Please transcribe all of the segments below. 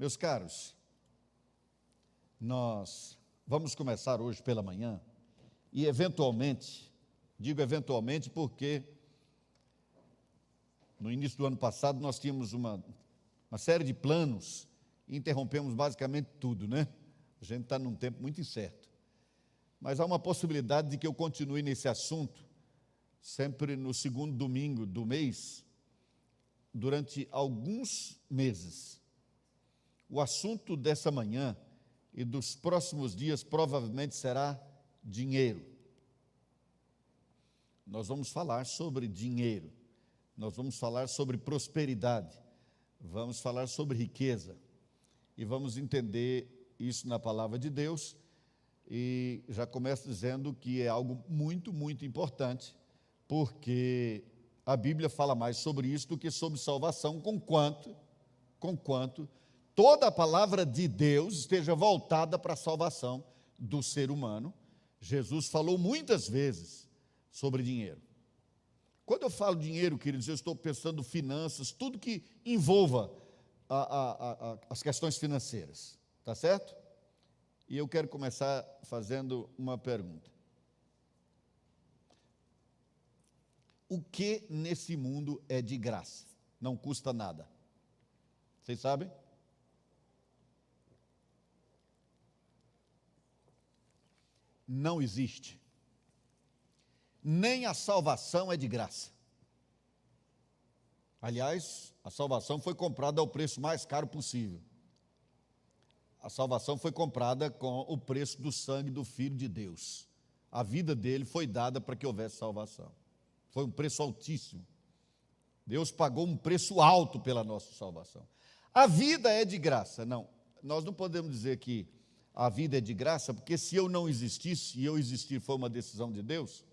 Meus caros, nós vamos começar hoje pela manhã e, eventualmente, digo eventualmente porque no início do ano passado nós tínhamos uma, uma série de planos e interrompemos basicamente tudo, né? A gente está num tempo muito incerto. Mas há uma possibilidade de que eu continue nesse assunto, sempre no segundo domingo do mês, durante alguns meses. O assunto dessa manhã e dos próximos dias provavelmente será dinheiro. Nós vamos falar sobre dinheiro, nós vamos falar sobre prosperidade, vamos falar sobre riqueza e vamos entender isso na palavra de Deus. E já começo dizendo que é algo muito, muito importante, porque a Bíblia fala mais sobre isso do que sobre salvação, com quanto, com quanto toda a palavra de Deus esteja voltada para a salvação do ser humano. Jesus falou muitas vezes sobre dinheiro. Quando eu falo dinheiro, queridos, eu estou pensando finanças, tudo que envolva a, a, a, as questões financeiras, tá certo? E eu quero começar fazendo uma pergunta. O que nesse mundo é de graça? Não custa nada. Vocês sabem? Não existe. Nem a salvação é de graça. Aliás, a salvação foi comprada ao preço mais caro possível. A salvação foi comprada com o preço do sangue do Filho de Deus. A vida dele foi dada para que houvesse salvação. Foi um preço altíssimo. Deus pagou um preço alto pela nossa salvação. A vida é de graça. Não, nós não podemos dizer que a vida é de graça, porque se eu não existisse e eu existir foi uma decisão de Deus,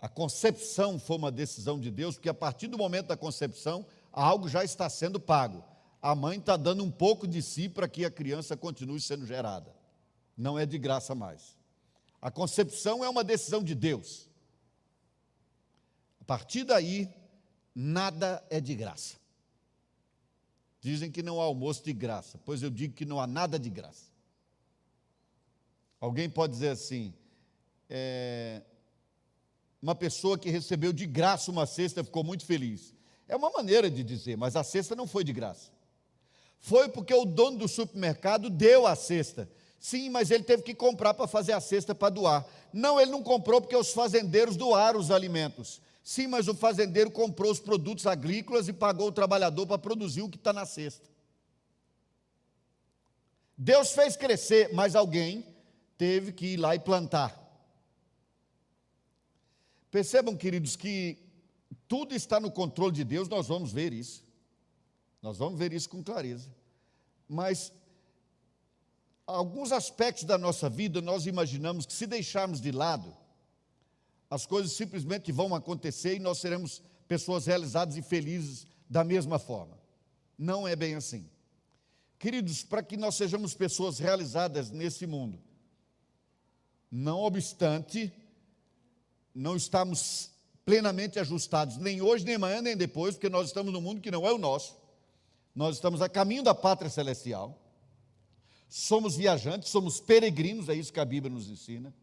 a concepção foi uma decisão de Deus, porque a partir do momento da concepção, algo já está sendo pago. A mãe está dando um pouco de si para que a criança continue sendo gerada. Não é de graça mais. A concepção é uma decisão de Deus. A partir daí, nada é de graça. Dizem que não há almoço de graça, pois eu digo que não há nada de graça. Alguém pode dizer assim: é, uma pessoa que recebeu de graça uma cesta ficou muito feliz. É uma maneira de dizer, mas a cesta não foi de graça. Foi porque o dono do supermercado deu a cesta. Sim, mas ele teve que comprar para fazer a cesta para doar. Não, ele não comprou porque os fazendeiros doaram os alimentos. Sim, mas o fazendeiro comprou os produtos agrícolas e pagou o trabalhador para produzir o que está na cesta. Deus fez crescer, mas alguém teve que ir lá e plantar. Percebam, queridos, que tudo está no controle de Deus, nós vamos ver isso. Nós vamos ver isso com clareza. Mas alguns aspectos da nossa vida nós imaginamos que se deixarmos de lado, as coisas simplesmente vão acontecer e nós seremos pessoas realizadas e felizes da mesma forma. Não é bem assim. Queridos, para que nós sejamos pessoas realizadas nesse mundo, não obstante, não estamos plenamente ajustados, nem hoje, nem amanhã, nem depois, porque nós estamos num mundo que não é o nosso. Nós estamos a caminho da pátria celestial somos viajantes, somos peregrinos, é isso que a Bíblia nos ensina.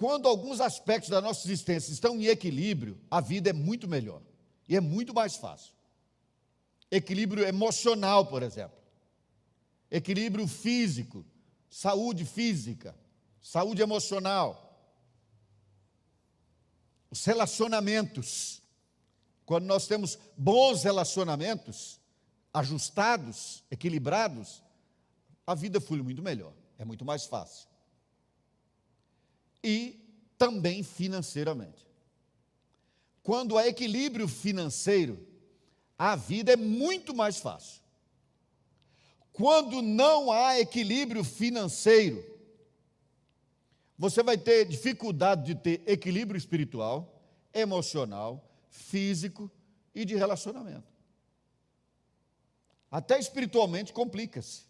Quando alguns aspectos da nossa existência estão em equilíbrio, a vida é muito melhor e é muito mais fácil. Equilíbrio emocional, por exemplo. Equilíbrio físico, saúde física, saúde emocional. Os relacionamentos. Quando nós temos bons relacionamentos, ajustados, equilibrados, a vida flui muito melhor, é muito mais fácil. E também financeiramente. Quando há equilíbrio financeiro, a vida é muito mais fácil. Quando não há equilíbrio financeiro, você vai ter dificuldade de ter equilíbrio espiritual, emocional, físico e de relacionamento. Até espiritualmente complica-se.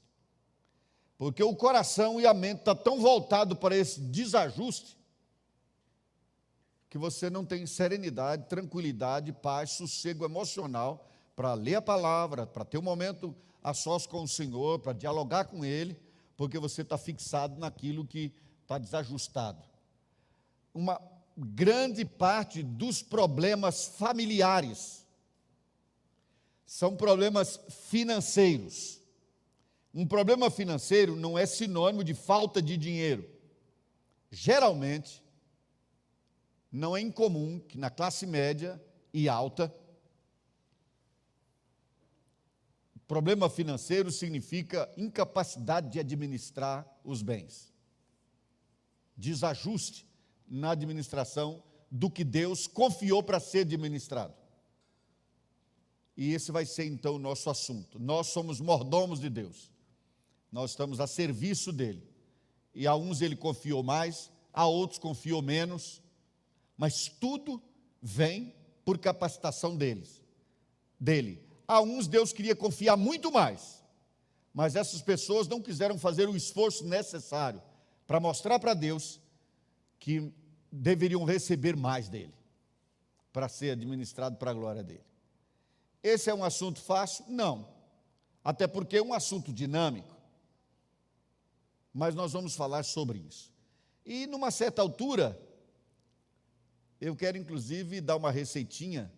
Porque o coração e a mente estão tá tão voltados para esse desajuste que você não tem serenidade, tranquilidade, paz, sossego emocional para ler a palavra, para ter um momento a sós com o Senhor, para dialogar com Ele, porque você está fixado naquilo que está desajustado. Uma grande parte dos problemas familiares são problemas financeiros. Um problema financeiro não é sinônimo de falta de dinheiro. Geralmente, não é incomum que na classe média e alta, problema financeiro significa incapacidade de administrar os bens. Desajuste na administração do que Deus confiou para ser administrado. E esse vai ser então o nosso assunto. Nós somos mordomos de Deus. Nós estamos a serviço dele. E a uns ele confiou mais, a outros confiou menos, mas tudo vem por capacitação deles, dele. A uns Deus queria confiar muito mais, mas essas pessoas não quiseram fazer o esforço necessário para mostrar para Deus que deveriam receber mais dele, para ser administrado para a glória dele. Esse é um assunto fácil? Não. Até porque é um assunto dinâmico. Mas nós vamos falar sobre isso. E numa certa altura, eu quero inclusive dar uma receitinha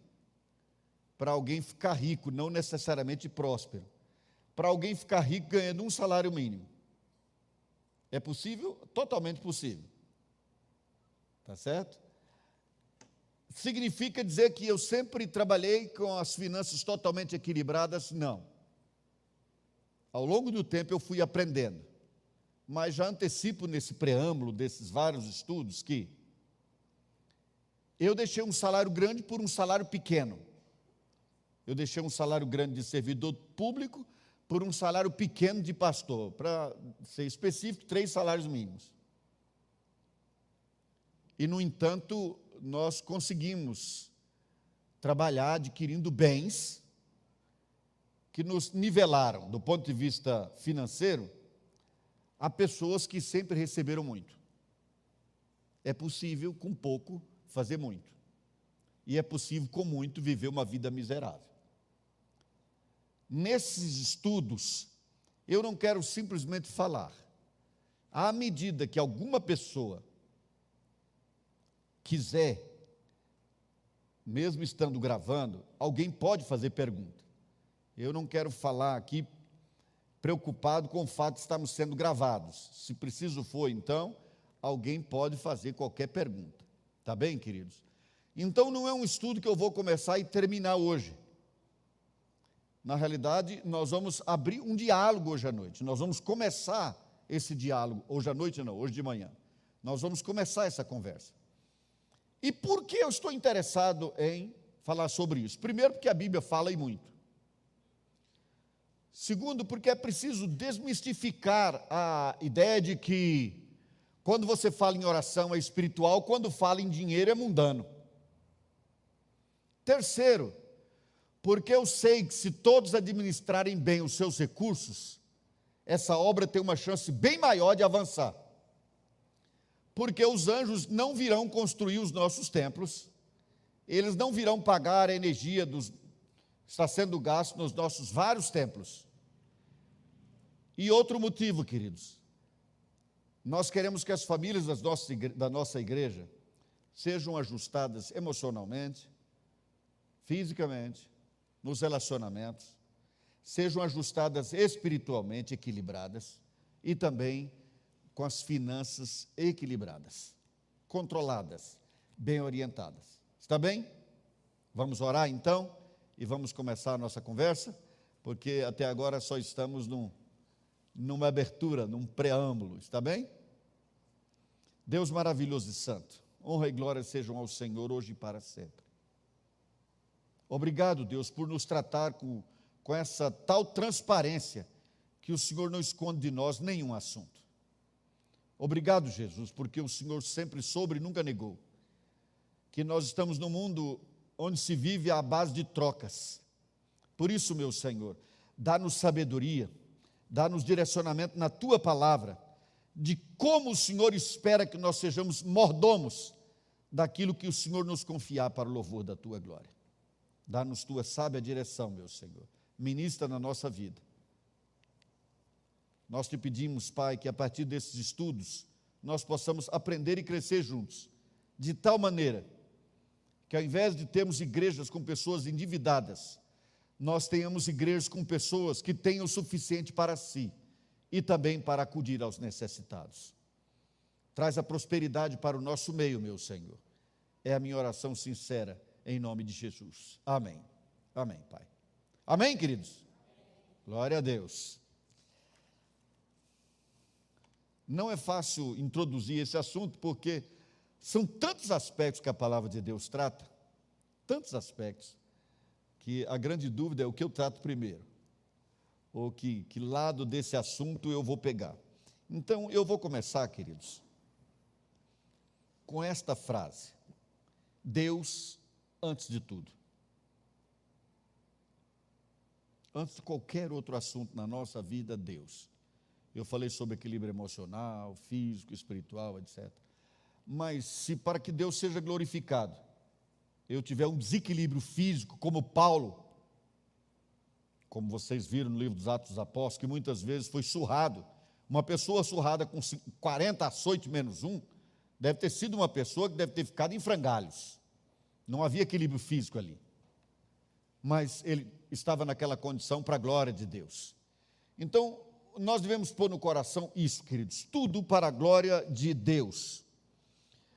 para alguém ficar rico, não necessariamente próspero. Para alguém ficar rico ganhando um salário mínimo. É possível? Totalmente possível. Tá certo? Significa dizer que eu sempre trabalhei com as finanças totalmente equilibradas? Não. Ao longo do tempo eu fui aprendendo. Mas já antecipo nesse preâmbulo desses vários estudos que eu deixei um salário grande por um salário pequeno. Eu deixei um salário grande de servidor público por um salário pequeno de pastor. Para ser específico, três salários mínimos. E, no entanto, nós conseguimos trabalhar adquirindo bens que nos nivelaram, do ponto de vista financeiro, a pessoas que sempre receberam muito. É possível, com pouco, fazer muito. E é possível, com muito, viver uma vida miserável. Nesses estudos, eu não quero simplesmente falar. À medida que alguma pessoa quiser, mesmo estando gravando, alguém pode fazer pergunta. Eu não quero falar aqui preocupado com o fato de estarmos sendo gravados. Se preciso for, então, alguém pode fazer qualquer pergunta. Tá bem, queridos? Então não é um estudo que eu vou começar e terminar hoje. Na realidade, nós vamos abrir um diálogo hoje à noite. Nós vamos começar esse diálogo, hoje à noite não, hoje de manhã. Nós vamos começar essa conversa. E por que eu estou interessado em falar sobre isso? Primeiro, porque a Bíblia fala e muito. Segundo, porque é preciso desmistificar a ideia de que quando você fala em oração é espiritual, quando fala em dinheiro é mundano. Terceiro, porque eu sei que se todos administrarem bem os seus recursos, essa obra tem uma chance bem maior de avançar. Porque os anjos não virão construir os nossos templos, eles não virão pagar a energia dos, está sendo gasto nos nossos vários templos. E outro motivo, queridos, nós queremos que as famílias da nossa igreja sejam ajustadas emocionalmente, fisicamente, nos relacionamentos, sejam ajustadas espiritualmente equilibradas e também com as finanças equilibradas, controladas, bem orientadas. Está bem? Vamos orar então e vamos começar a nossa conversa, porque até agora só estamos num numa abertura, num preâmbulo, está bem? Deus maravilhoso e santo, honra e glória sejam ao Senhor hoje e para sempre. Obrigado, Deus, por nos tratar com, com essa tal transparência que o Senhor não esconde de nós nenhum assunto. Obrigado, Jesus, porque o Senhor sempre soube e nunca negou que nós estamos num mundo onde se vive à base de trocas. Por isso, meu Senhor, dá-nos sabedoria dá-nos direcionamento na tua palavra, de como o Senhor espera que nós sejamos mordomos daquilo que o Senhor nos confiar para o louvor da tua glória. Dá-nos tua sábia direção, meu Senhor. Ministra na nossa vida. Nós te pedimos, Pai, que a partir desses estudos nós possamos aprender e crescer juntos, de tal maneira que ao invés de termos igrejas com pessoas endividadas, nós tenhamos igrejas com pessoas que tenham o suficiente para si e também para acudir aos necessitados. Traz a prosperidade para o nosso meio, meu Senhor. É a minha oração sincera, em nome de Jesus. Amém. Amém, Pai. Amém, queridos? Glória a Deus. Não é fácil introduzir esse assunto, porque são tantos aspectos que a palavra de Deus trata, tantos aspectos, que a grande dúvida é o que eu trato primeiro, ou que, que lado desse assunto eu vou pegar. Então, eu vou começar, queridos, com esta frase: Deus antes de tudo. Antes de qualquer outro assunto na nossa vida, Deus. Eu falei sobre equilíbrio emocional, físico, espiritual, etc. Mas se para que Deus seja glorificado, eu tiver um desequilíbrio físico, como Paulo, como vocês viram no livro dos Atos dos Apóstolos, que muitas vezes foi surrado, uma pessoa surrada com 40 açoites menos um, deve ter sido uma pessoa que deve ter ficado em frangalhos. Não havia equilíbrio físico ali. Mas ele estava naquela condição para a glória de Deus. Então, nós devemos pôr no coração isso, queridos, tudo para a glória de Deus.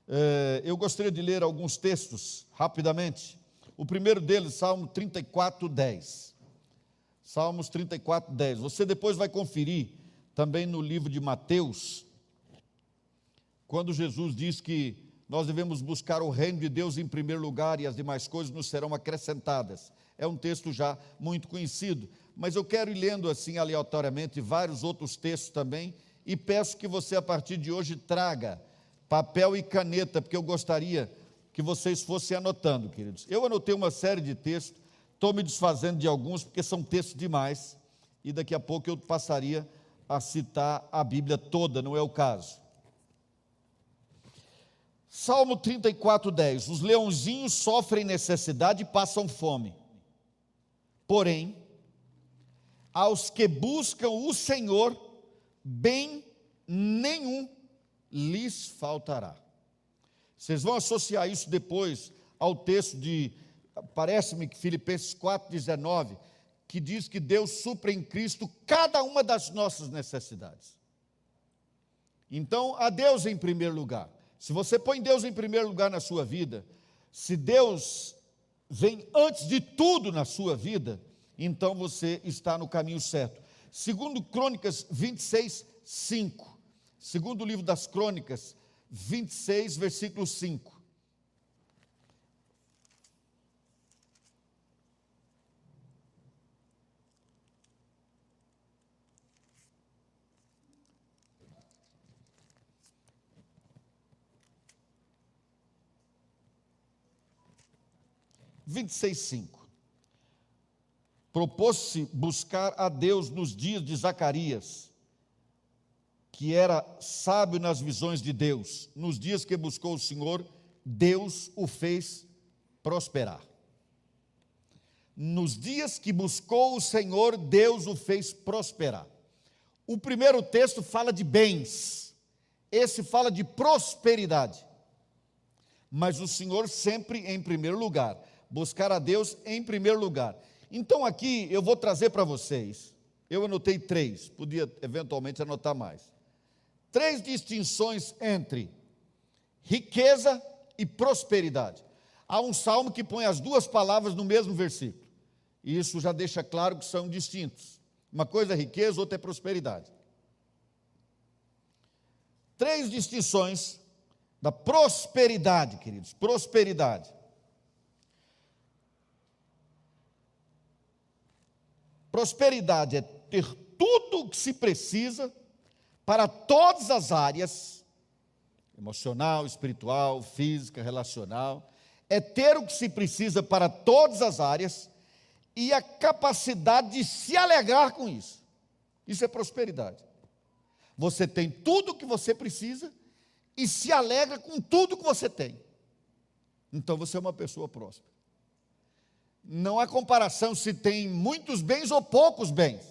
É, eu gostaria de ler alguns textos rapidamente. O primeiro deles, Salmo 34, 10. Salmos 34, 10. Você depois vai conferir também no livro de Mateus, quando Jesus diz que nós devemos buscar o reino de Deus em primeiro lugar e as demais coisas nos serão acrescentadas. É um texto já muito conhecido, mas eu quero ir lendo assim aleatoriamente vários outros textos também e peço que você a partir de hoje traga papel e caneta, porque eu gostaria que vocês fossem anotando, queridos. Eu anotei uma série de textos, estou me desfazendo de alguns porque são textos demais e daqui a pouco eu passaria a citar a Bíblia toda, não é o caso. Salmo 34, 10. Os leãozinhos sofrem necessidade e passam fome. Porém, aos que buscam o Senhor, bem nenhum lhes faltará. Vocês vão associar isso depois ao texto de, parece-me que Filipenses 4,19, que diz que Deus supra em Cristo cada uma das nossas necessidades. Então, a Deus em primeiro lugar. Se você põe Deus em primeiro lugar na sua vida, se Deus vem antes de tudo na sua vida, então você está no caminho certo. Segundo Crônicas 26, 5. Segundo o livro das Crônicas, 26, versículo 5. Vinte e seis, cinco propôs-se buscar a Deus nos dias de Zacarias, que era sábio nas visões de Deus. Nos dias que buscou o Senhor, Deus o fez prosperar. Nos dias que buscou o Senhor, Deus o fez prosperar. O primeiro texto fala de bens, esse fala de prosperidade. Mas o Senhor sempre em primeiro lugar, buscar a Deus em primeiro lugar. Então aqui eu vou trazer para vocês, eu anotei três, podia eventualmente anotar mais. Três distinções entre riqueza e prosperidade. Há um salmo que põe as duas palavras no mesmo versículo. E isso já deixa claro que são distintos. Uma coisa é riqueza, outra é prosperidade. Três distinções da prosperidade, queridos. Prosperidade. Prosperidade é ter tudo o que se precisa para todas as áreas emocional, espiritual, física, relacional. É ter o que se precisa para todas as áreas e a capacidade de se alegrar com isso. Isso é prosperidade. Você tem tudo o que você precisa e se alegra com tudo que você tem. Então você é uma pessoa próspera. não há comparação se tem muitos bens ou poucos bens.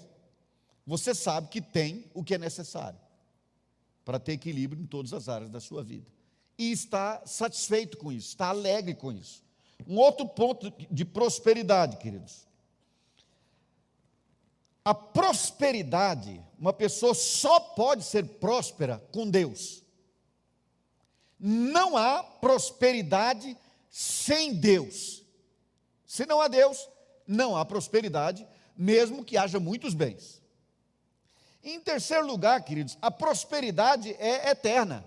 Você sabe que tem o que é necessário para ter equilíbrio em todas as áreas da sua vida. E está satisfeito com isso, está alegre com isso. Um outro ponto de prosperidade, queridos. A prosperidade, uma pessoa só pode ser próspera com Deus. Não há prosperidade sem Deus. Se não há Deus, não há prosperidade, mesmo que haja muitos bens. Em terceiro lugar, queridos, a prosperidade é eterna.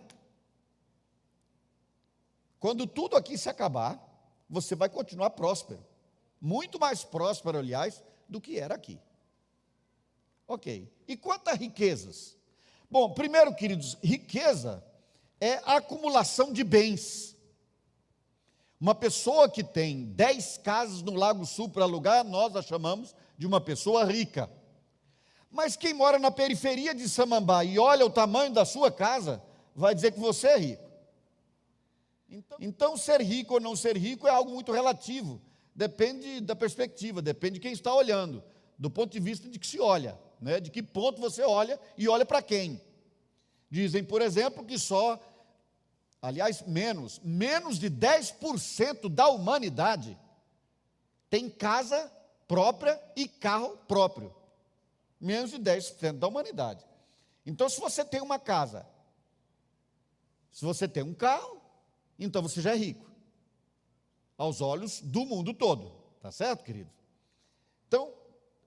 Quando tudo aqui se acabar, você vai continuar próspero. Muito mais próspero, aliás, do que era aqui. Ok. E quanto a riquezas? Bom, primeiro, queridos, riqueza é a acumulação de bens. Uma pessoa que tem 10 casas no Lago Sul para alugar, nós a chamamos de uma pessoa rica. Mas quem mora na periferia de Samambá e olha o tamanho da sua casa, vai dizer que você é rico. Então, então, ser rico ou não ser rico é algo muito relativo. Depende da perspectiva, depende de quem está olhando, do ponto de vista de que se olha, né? de que ponto você olha e olha para quem. Dizem, por exemplo, que só aliás, menos, menos de 10% da humanidade tem casa própria e carro próprio. Menos de 10% da humanidade. Então, se você tem uma casa, se você tem um carro, então você já é rico. Aos olhos do mundo todo. Tá certo, querido? Então,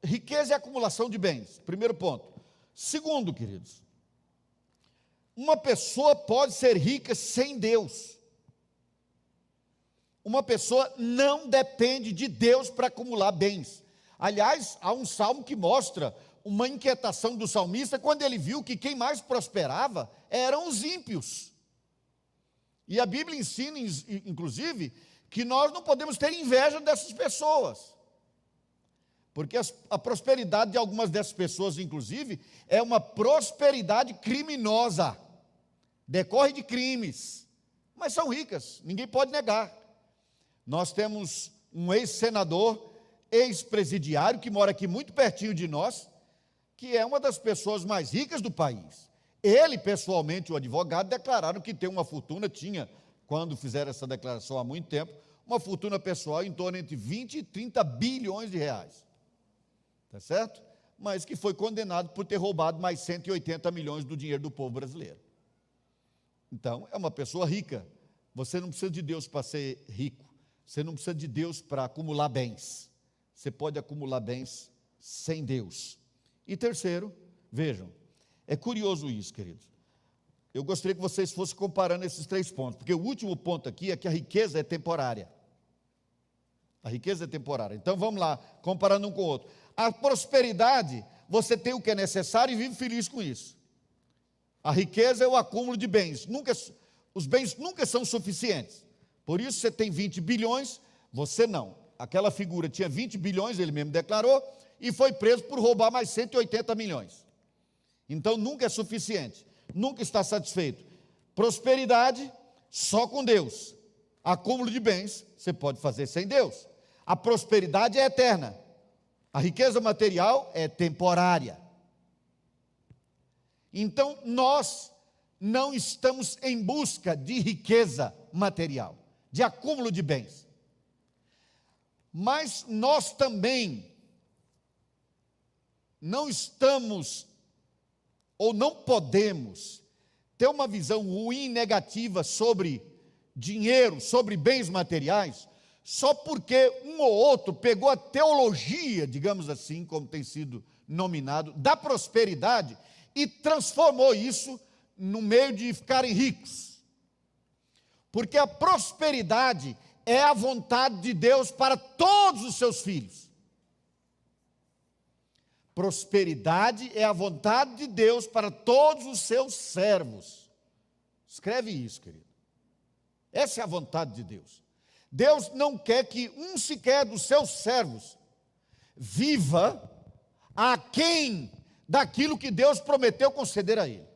riqueza é acumulação de bens. Primeiro ponto. Segundo, queridos, uma pessoa pode ser rica sem Deus. Uma pessoa não depende de Deus para acumular bens. Aliás, há um salmo que mostra uma inquietação do salmista quando ele viu que quem mais prosperava eram os ímpios. E a Bíblia ensina, inclusive, que nós não podemos ter inveja dessas pessoas. Porque a prosperidade de algumas dessas pessoas, inclusive, é uma prosperidade criminosa decorre de crimes, mas são ricas, ninguém pode negar. Nós temos um ex-senador, ex-presidiário, que mora aqui muito pertinho de nós, que é uma das pessoas mais ricas do país. Ele, pessoalmente, o advogado, declararam que tem uma fortuna, tinha, quando fizeram essa declaração há muito tempo, uma fortuna pessoal em torno entre 20 e 30 bilhões de reais. Tá certo? Mas que foi condenado por ter roubado mais 180 milhões do dinheiro do povo brasileiro. Então, é uma pessoa rica. Você não precisa de Deus para ser rico. Você não precisa de Deus para acumular bens. Você pode acumular bens sem Deus. E terceiro, vejam, é curioso isso, queridos. Eu gostaria que vocês fossem comparando esses três pontos, porque o último ponto aqui é que a riqueza é temporária. A riqueza é temporária. Então vamos lá, comparando um com o outro. A prosperidade, você tem o que é necessário e vive feliz com isso. A riqueza é o acúmulo de bens. Nunca, os bens nunca são suficientes. Por isso você tem 20 bilhões, você não. Aquela figura tinha 20 bilhões, ele mesmo declarou, e foi preso por roubar mais 180 milhões. Então nunca é suficiente, nunca está satisfeito. Prosperidade só com Deus. Acúmulo de bens você pode fazer sem Deus. A prosperidade é eterna. A riqueza material é temporária. Então, nós não estamos em busca de riqueza material, de acúmulo de bens. Mas nós também não estamos ou não podemos ter uma visão ruim, negativa sobre dinheiro, sobre bens materiais, só porque um ou outro pegou a teologia, digamos assim, como tem sido nominado, da prosperidade e transformou isso no meio de ficarem ricos. Porque a prosperidade é a vontade de Deus para todos os seus filhos. Prosperidade é a vontade de Deus para todos os seus servos. Escreve isso, querido. Essa é a vontade de Deus. Deus não quer que um sequer dos seus servos viva a quem daquilo que Deus prometeu conceder a ele.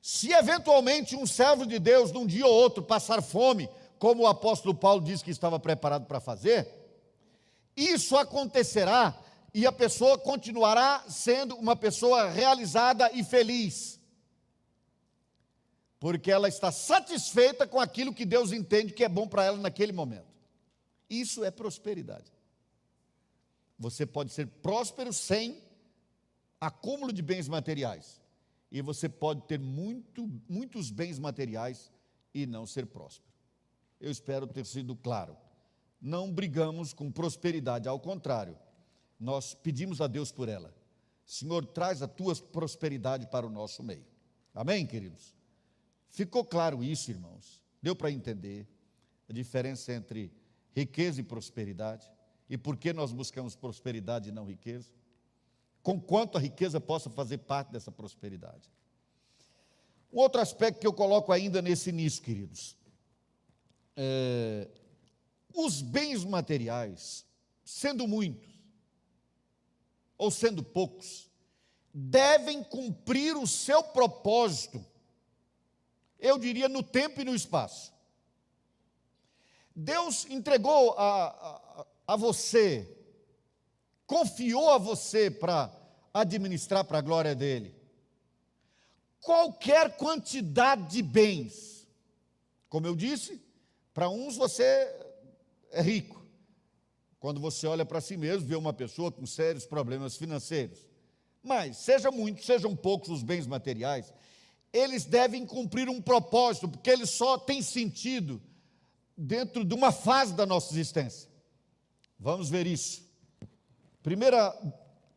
Se eventualmente um servo de Deus, num dia ou outro, passar fome, como o apóstolo Paulo disse que estava preparado para fazer, isso acontecerá e a pessoa continuará sendo uma pessoa realizada e feliz. Porque ela está satisfeita com aquilo que Deus entende que é bom para ela naquele momento. Isso é prosperidade. Você pode ser próspero sem acúmulo de bens materiais. E você pode ter muito, muitos bens materiais e não ser próspero. Eu espero ter sido claro. Não brigamos com prosperidade, ao contrário, nós pedimos a Deus por ela. Senhor, traz a tua prosperidade para o nosso meio. Amém, queridos? Ficou claro isso, irmãos? Deu para entender a diferença entre riqueza e prosperidade? E por que nós buscamos prosperidade e não riqueza? Com quanto a riqueza possa fazer parte dessa prosperidade. Um outro aspecto que eu coloco ainda nesse início, queridos. É, os bens materiais, sendo muitos ou sendo poucos, devem cumprir o seu propósito, eu diria no tempo e no espaço. Deus entregou a, a, a você, confiou a você para administrar para a glória dele, qualquer quantidade de bens. Como eu disse, para uns você é rico. Quando você olha para si mesmo, vê uma pessoa com sérios problemas financeiros. Mas, seja muito, sejam poucos os bens materiais, eles devem cumprir um propósito, porque eles só têm sentido dentro de uma fase da nossa existência. Vamos ver isso. Primeira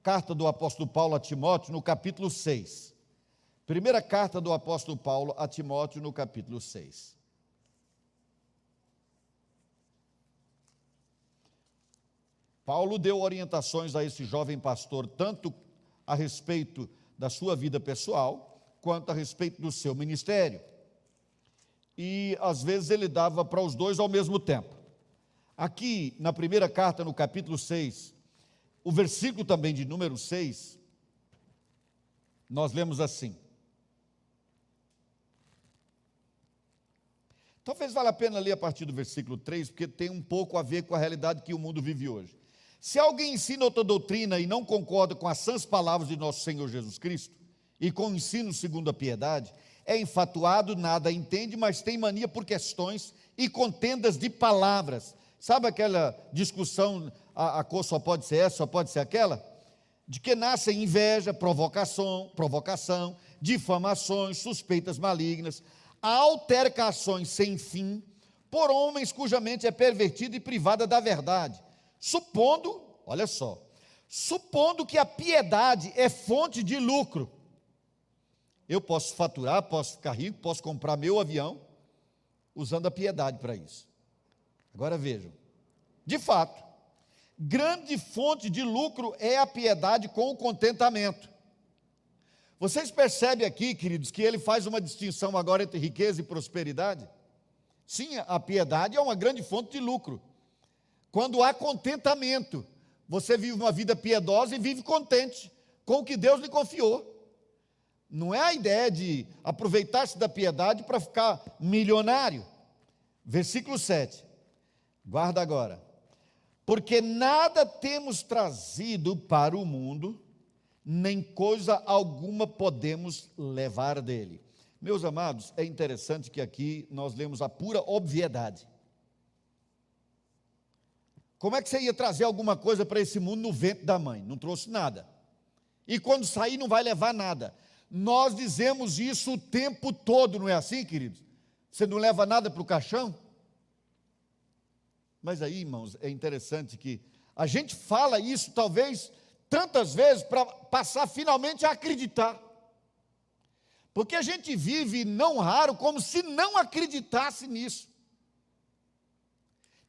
carta do apóstolo Paulo a Timóteo, no capítulo 6. Primeira carta do apóstolo Paulo a Timóteo, no capítulo 6. Paulo deu orientações a esse jovem pastor, tanto a respeito da sua vida pessoal, quanto a respeito do seu ministério. E às vezes ele dava para os dois ao mesmo tempo. Aqui, na primeira carta, no capítulo 6, o versículo também de número 6, nós lemos assim. Talvez valha a pena ler a partir do versículo 3, porque tem um pouco a ver com a realidade que o mundo vive hoje. Se alguém ensina outra doutrina e não concorda com as sãs palavras de nosso Senhor Jesus Cristo, e com o ensino segundo a piedade, é enfatuado, nada entende, mas tem mania por questões e contendas de palavras, Sabe aquela discussão, a, a cor só pode ser essa, só pode ser aquela? De que nascem inveja, provocação, provocação, difamações, suspeitas malignas, altercações sem fim, por homens cuja mente é pervertida e privada da verdade, supondo, olha só, supondo que a piedade é fonte de lucro. Eu posso faturar, posso ficar rico, posso comprar meu avião, usando a piedade para isso. Agora vejam, de fato, grande fonte de lucro é a piedade com o contentamento. Vocês percebem aqui, queridos, que ele faz uma distinção agora entre riqueza e prosperidade? Sim, a piedade é uma grande fonte de lucro. Quando há contentamento, você vive uma vida piedosa e vive contente com o que Deus lhe confiou. Não é a ideia de aproveitar-se da piedade para ficar milionário. Versículo 7. Guarda agora. Porque nada temos trazido para o mundo, nem coisa alguma podemos levar dele. Meus amados, é interessante que aqui nós lemos a pura obviedade. Como é que você ia trazer alguma coisa para esse mundo no ventre da mãe? Não trouxe nada. E quando sair, não vai levar nada. Nós dizemos isso o tempo todo, não é assim, queridos? Você não leva nada para o caixão? Mas aí, irmãos, é interessante que a gente fala isso talvez tantas vezes para passar finalmente a acreditar. Porque a gente vive não raro como se não acreditasse nisso.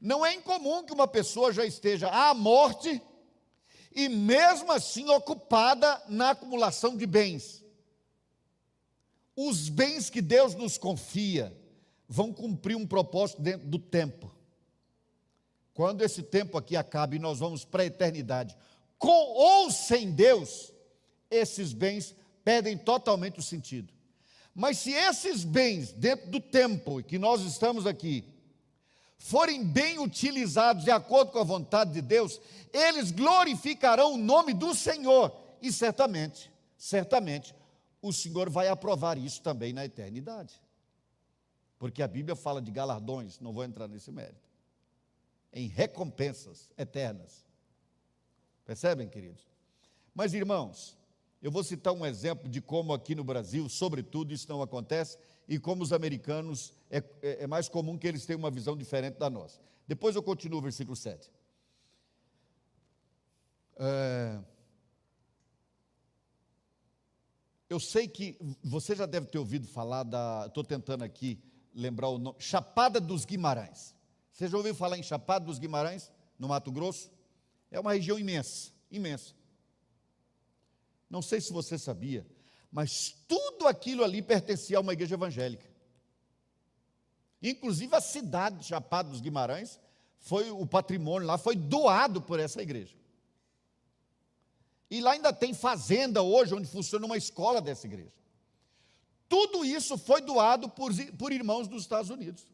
Não é incomum que uma pessoa já esteja à morte e mesmo assim ocupada na acumulação de bens. Os bens que Deus nos confia vão cumprir um propósito dentro do tempo. Quando esse tempo aqui acaba e nós vamos para a eternidade, com ou sem Deus, esses bens perdem totalmente o sentido. Mas se esses bens, dentro do tempo que nós estamos aqui, forem bem utilizados de acordo com a vontade de Deus, eles glorificarão o nome do Senhor. E certamente, certamente, o Senhor vai aprovar isso também na eternidade. Porque a Bíblia fala de galardões, não vou entrar nesse mérito, em recompensas eternas. Percebem, queridos? Mas, irmãos, eu vou citar um exemplo de como aqui no Brasil, sobretudo, isso não acontece e como os americanos, é, é, é mais comum que eles tenham uma visão diferente da nossa. Depois eu continuo o versículo 7. É, eu sei que você já deve ter ouvido falar da. Estou tentando aqui lembrar o nome. Chapada dos Guimarães. Você já ouviu falar em Chapada dos Guimarães, no Mato Grosso? É uma região imensa, imensa. Não sei se você sabia, mas tudo aquilo ali pertencia a uma igreja evangélica. Inclusive a cidade de Chapada dos Guimarães, foi o patrimônio lá foi doado por essa igreja. E lá ainda tem fazenda hoje, onde funciona uma escola dessa igreja. Tudo isso foi doado por, por irmãos dos Estados Unidos.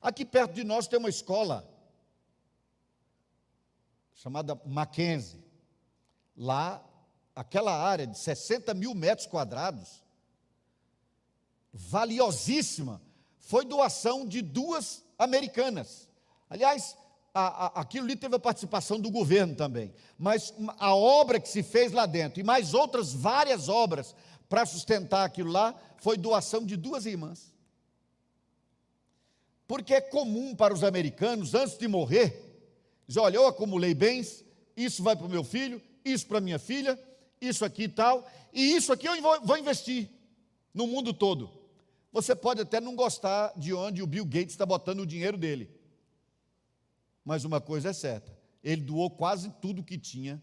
Aqui perto de nós tem uma escola chamada Mackenzie. Lá aquela área de 60 mil metros quadrados, valiosíssima, foi doação de duas americanas. Aliás, a, a, aquilo ali teve a participação do governo também, mas a obra que se fez lá dentro, e mais outras várias obras para sustentar aquilo lá, foi doação de duas irmãs. Porque é comum para os americanos, antes de morrer, dizer: olha, eu acumulei bens, isso vai para o meu filho, isso para minha filha, isso aqui e tal, e isso aqui eu vou investir no mundo todo. Você pode até não gostar de onde o Bill Gates está botando o dinheiro dele, mas uma coisa é certa: ele doou quase tudo que tinha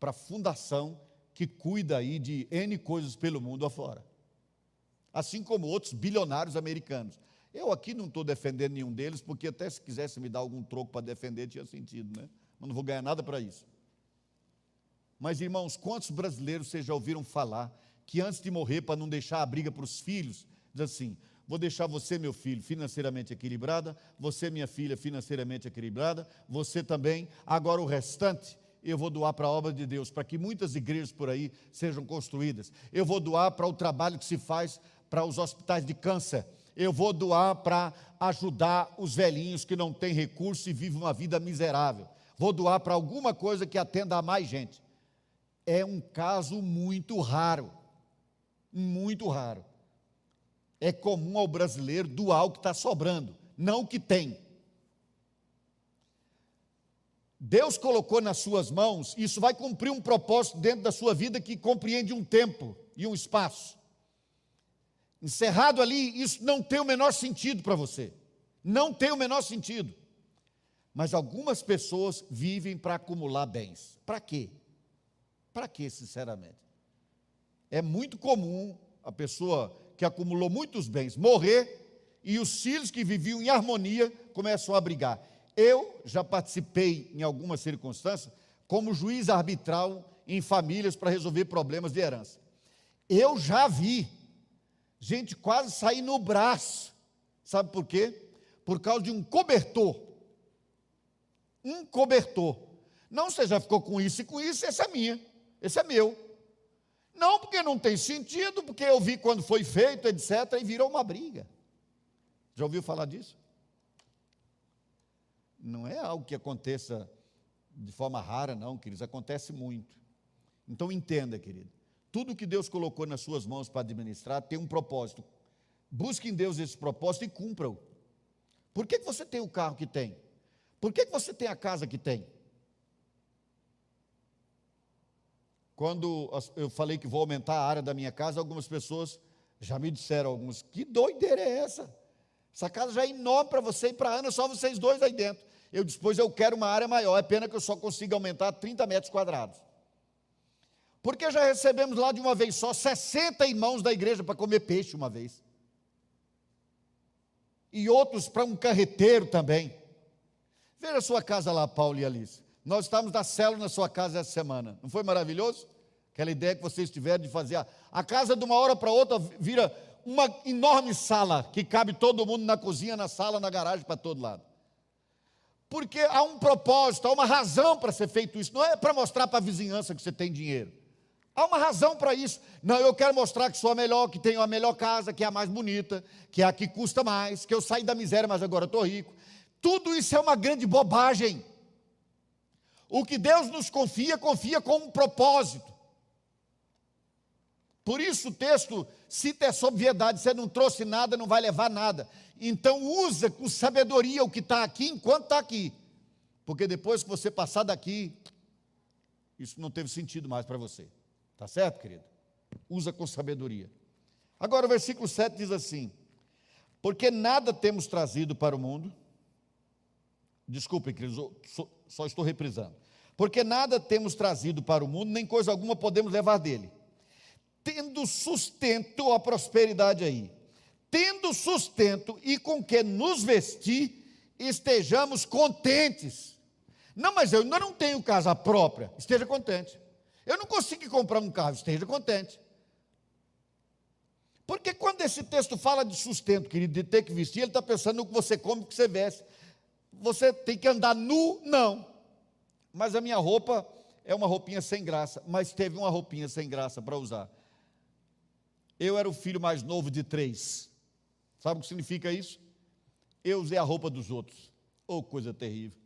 para a fundação que cuida aí de N coisas pelo mundo afora. Assim como outros bilionários americanos. Eu aqui não estou defendendo nenhum deles, porque até se quisesse me dar algum troco para defender, tinha sentido, né? Mas não vou ganhar nada para isso. Mas, irmãos, quantos brasileiros vocês já ouviram falar que antes de morrer, para não deixar a briga para os filhos, diz assim: vou deixar você, meu filho, financeiramente equilibrada, você, minha filha, financeiramente equilibrada, você também, agora o restante eu vou doar para a obra de Deus, para que muitas igrejas por aí sejam construídas. Eu vou doar para o trabalho que se faz para os hospitais de câncer. Eu vou doar para ajudar os velhinhos que não têm recurso e vivem uma vida miserável. Vou doar para alguma coisa que atenda a mais gente é um caso muito raro. Muito raro. É comum ao brasileiro doar o que está sobrando, não o que tem. Deus colocou nas suas mãos, isso vai cumprir um propósito dentro da sua vida que compreende um tempo e um espaço. Encerrado ali, isso não tem o menor sentido para você. Não tem o menor sentido. Mas algumas pessoas vivem para acumular bens. Para quê? Para quê, sinceramente? É muito comum a pessoa que acumulou muitos bens morrer e os filhos que viviam em harmonia começam a brigar. Eu já participei, em algumas circunstâncias, como juiz arbitral em famílias para resolver problemas de herança. Eu já vi gente quase sair no braço. Sabe por quê? Por causa de um cobertor. Um cobertor. Não, você já ficou com isso e com isso, essa é minha. Esse é meu. Não porque não tem sentido, porque eu vi quando foi feito, etc., e virou uma briga. Já ouviu falar disso? Não é algo que aconteça de forma rara, não, queridos, acontece muito. Então entenda, querido, tudo que Deus colocou nas suas mãos para administrar tem um propósito. Busque em Deus esse propósito e cumpra-o. Por que, que você tem o carro que tem? Por que, que você tem a casa que tem? Quando eu falei que vou aumentar a área da minha casa, algumas pessoas já me disseram, alguns, que doideira é essa? Essa casa já é enorme para você e para a Ana, só vocês dois aí dentro. Eu disse, pois eu quero uma área maior, é pena que eu só consiga aumentar 30 metros quadrados. Porque já recebemos lá de uma vez só 60 irmãos da igreja para comer peixe uma vez. E outros para um carreteiro também. Veja a sua casa lá, Paulo e Alice. Nós estávamos da célula na sua casa essa semana. Não foi maravilhoso? Aquela ideia que vocês tiveram de fazer a, a casa de uma hora para outra vira uma enorme sala que cabe todo mundo na cozinha, na sala, na garagem, para todo lado. Porque há um propósito, há uma razão para ser feito isso. Não é para mostrar para a vizinhança que você tem dinheiro. Há uma razão para isso. Não, eu quero mostrar que sou a melhor, que tenho a melhor casa, que é a mais bonita, que é a que custa mais, que eu saí da miséria, mas agora estou rico. Tudo isso é uma grande bobagem. O que Deus nos confia, confia com um propósito. Por isso o texto cita essa obviedade: você não trouxe nada, não vai levar nada. Então usa com sabedoria o que está aqui enquanto está aqui. Porque depois que você passar daqui, isso não teve sentido mais para você. Tá certo, querido? Usa com sabedoria. Agora o versículo 7 diz assim: Porque nada temos trazido para o mundo. Desculpem, queridos, só estou reprisando. Porque nada temos trazido para o mundo, nem coisa alguma podemos levar dele. Tendo sustento, a prosperidade aí. Tendo sustento e com que nos vestir, estejamos contentes. Não, mas eu ainda não tenho casa própria. Esteja contente. Eu não consigo comprar um carro, esteja contente. Porque quando esse texto fala de sustento, querido, de ter que vestir, ele está pensando no que você come, no que você veste. Você tem que andar nu? Não. Mas a minha roupa é uma roupinha sem graça, mas teve uma roupinha sem graça para usar. Eu era o filho mais novo de três. Sabe o que significa isso? Eu usei a roupa dos outros. Oh, coisa terrível.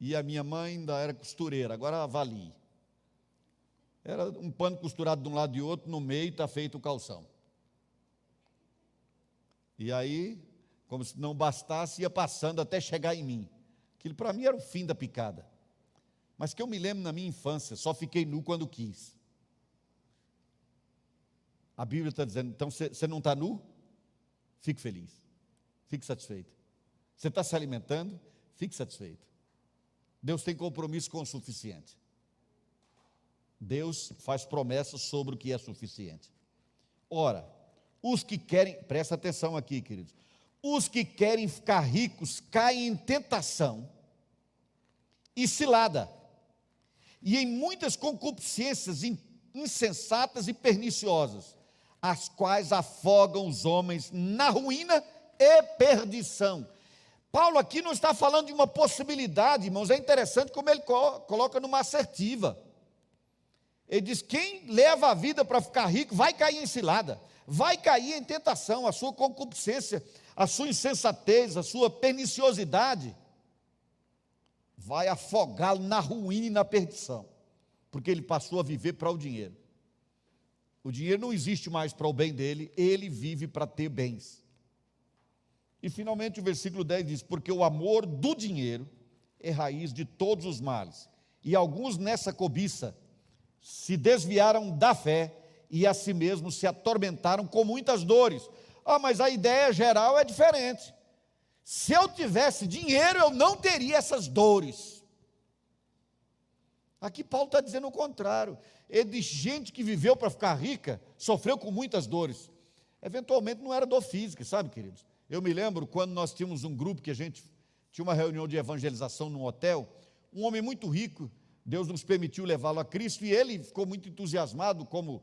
E a minha mãe ainda era costureira, agora avalie. Era um pano costurado de um lado e outro, no meio está feito o calção. E aí, como se não bastasse, ia passando até chegar em mim. Aquilo para mim era o fim da picada. Mas que eu me lembro na minha infância, só fiquei nu quando quis. A Bíblia está dizendo, então você não está nu? Fique feliz, fique satisfeito. Você está se alimentando? Fique satisfeito. Deus tem compromisso com o suficiente. Deus faz promessas sobre o que é suficiente. Ora, os que querem, presta atenção aqui, queridos. Os que querem ficar ricos caem em tentação e cilada, e em muitas concupiscências insensatas e perniciosas, as quais afogam os homens na ruína e perdição. Paulo aqui não está falando de uma possibilidade, irmãos, é interessante como ele coloca numa assertiva. Ele diz: quem leva a vida para ficar rico vai cair em cilada, vai cair em tentação, a sua concupiscência, a sua insensatez, a sua perniciosidade, vai afogá-lo na ruína e na perdição, porque ele passou a viver para o dinheiro. O dinheiro não existe mais para o bem dele, ele vive para ter bens. E finalmente o versículo 10 diz: Porque o amor do dinheiro é raiz de todos os males, e alguns nessa cobiça se desviaram da fé e a si mesmos se atormentaram com muitas dores. Ah, mas a ideia geral é diferente. Se eu tivesse dinheiro, eu não teria essas dores. Aqui Paulo está dizendo o contrário. Ele gente que viveu para ficar rica, sofreu com muitas dores. Eventualmente não era dor física, sabe, queridos? Eu me lembro quando nós tínhamos um grupo que a gente tinha uma reunião de evangelização num hotel, um homem muito rico, Deus nos permitiu levá-lo a Cristo e ele ficou muito entusiasmado, como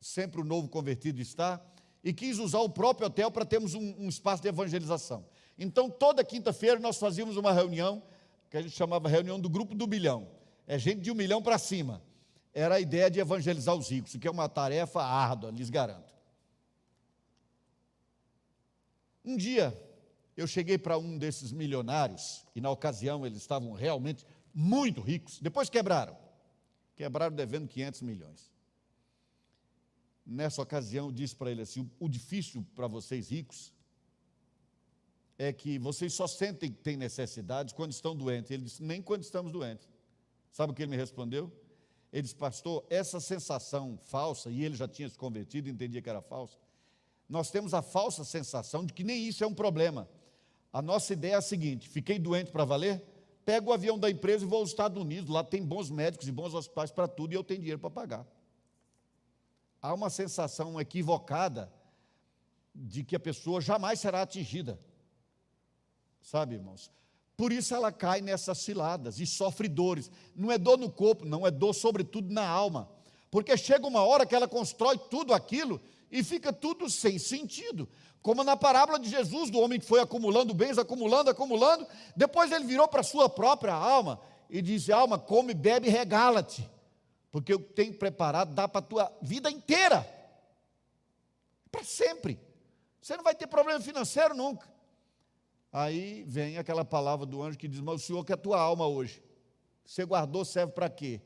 sempre o novo convertido está, e quis usar o próprio hotel para termos um, um espaço de evangelização. Então, toda quinta-feira nós fazíamos uma reunião, que a gente chamava reunião do grupo do milhão. É gente de um milhão para cima. Era a ideia de evangelizar os ricos, que é uma tarefa árdua, lhes garanto. Um dia, eu cheguei para um desses milionários, e na ocasião eles estavam realmente muito ricos, depois quebraram. Quebraram devendo 500 milhões. Nessa ocasião, disse para ele assim: o difícil para vocês ricos é que vocês só sentem que têm necessidades quando estão doentes. Ele disse: nem quando estamos doentes. Sabe o que ele me respondeu? Ele disse, pastor, essa sensação falsa, e ele já tinha se convertido, entendia que era falsa, nós temos a falsa sensação de que nem isso é um problema. A nossa ideia é a seguinte: fiquei doente para valer, pego o avião da empresa e vou aos Estados Unidos, lá tem bons médicos e bons hospitais para tudo e eu tenho dinheiro para pagar. Há uma sensação equivocada de que a pessoa jamais será atingida. Sabe, irmãos? Por isso ela cai nessas ciladas e sofre dores. Não é dor no corpo, não, é dor sobretudo na alma Porque chega uma hora que ela constrói tudo aquilo e fica tudo sem sentido. Como na parábola de Jesus, do homem que foi acumulando bens, acumulando, acumulando, depois ele virou para a sua própria alma e disse: Alma, come, bebe, regala-te, porque eu tenho preparado dá para a tua vida inteira, para sempre. Você não vai ter problema financeiro nunca. Aí vem aquela palavra do anjo que diz: Mas o Senhor quer a tua alma hoje. Você guardou, serve para quê?